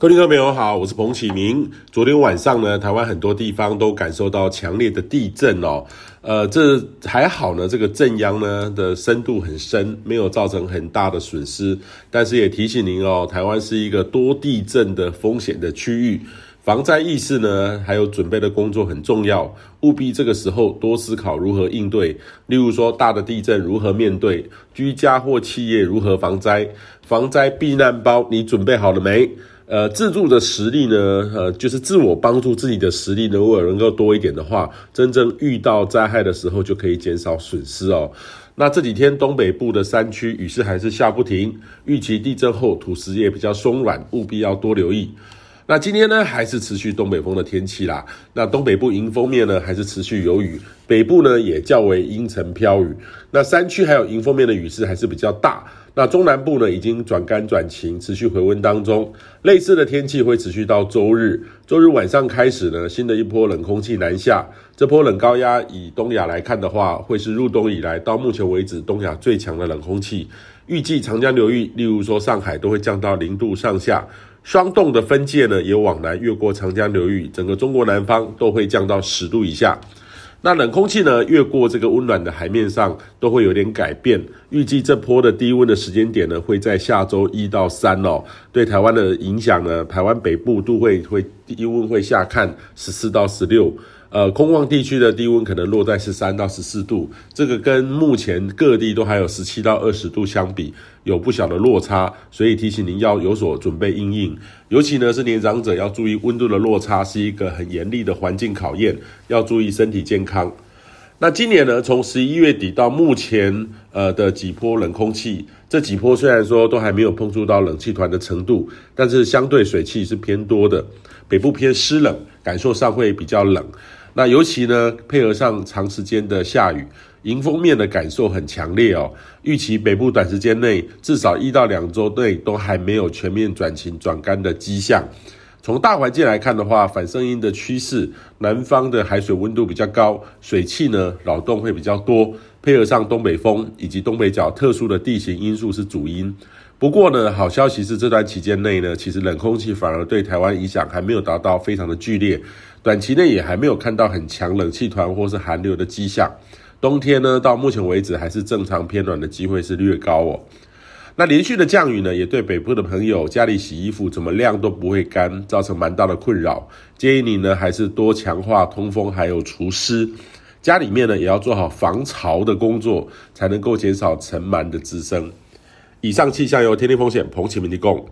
各位听众朋友好，我是彭启明。昨天晚上呢，台湾很多地方都感受到强烈的地震哦。呃，这还好呢，这个震央呢的深度很深，没有造成很大的损失。但是也提醒您哦，台湾是一个多地震的风险的区域，防灾意识呢还有准备的工作很重要，务必这个时候多思考如何应对。例如说，大的地震如何面对？居家或企业如何防灾？防灾避难包你准备好了没？呃，自助的实力呢，呃，就是自我帮助自己的实力呢，如果能够多一点的话，真正遇到灾害的时候就可以减少损失哦。那这几天东北部的山区雨势还是下不停，预期地震后土石也比较松软，务必要多留意。那今天呢，还是持续东北风的天气啦。那东北部迎风面呢，还是持续有雨，北部呢也较为阴沉飘雨。那山区还有迎风面的雨势还是比较大。那中南部呢，已经转干转晴，持续回温当中。类似的天气会持续到周日。周日晚上开始呢，新的一波冷空气南下。这波冷高压以东亚来看的话，会是入冬以来到目前为止东亚最强的冷空气。预计长江流域，例如说上海，都会降到零度上下。霜冻的分界呢，也往南越过长江流域，整个中国南方都会降到十度以下。那冷空气呢，越过这个温暖的海面上，都会有点改变。预计这波的低温的时间点呢，会在下周一到三哦。对台湾的影响呢，台湾北部都会会低温会下看十四到十六。呃，空旷地区的低温可能落在十三到十四度，这个跟目前各地都还有十七到二十度相比，有不小的落差，所以提醒您要有所准备因应。尤其呢是年长者要注意温度的落差是一个很严厉的环境考验，要注意身体健康。那今年呢，从十一月底到目前，呃的几波冷空气，这几波虽然说都还没有碰触到冷气团的程度，但是相对水汽是偏多的，北部偏湿冷，感受上会比较冷。那尤其呢，配合上长时间的下雨，迎风面的感受很强烈哦。预期北部短时间内至少一到两周内都还没有全面转晴转干的迹象。从大环境来看的话，反声音的趋势，南方的海水温度比较高，水汽呢扰动会比较多，配合上东北风以及东北角特殊的地形因素是主因。不过呢，好消息是这段期间内呢，其实冷空气反而对台湾影响还没有达到非常的剧烈。短期内也还没有看到很强冷气团或是寒流的迹象。冬天呢，到目前为止还是正常偏暖的机会是略高哦。那连续的降雨呢，也对北部的朋友家里洗衣服怎么晾都不会干，造成蛮大的困扰。建议你呢，还是多强化通风还有除湿。家里面呢，也要做好防潮的工作，才能够减少尘螨的滋生。以上气象由天地风险彭启明提供。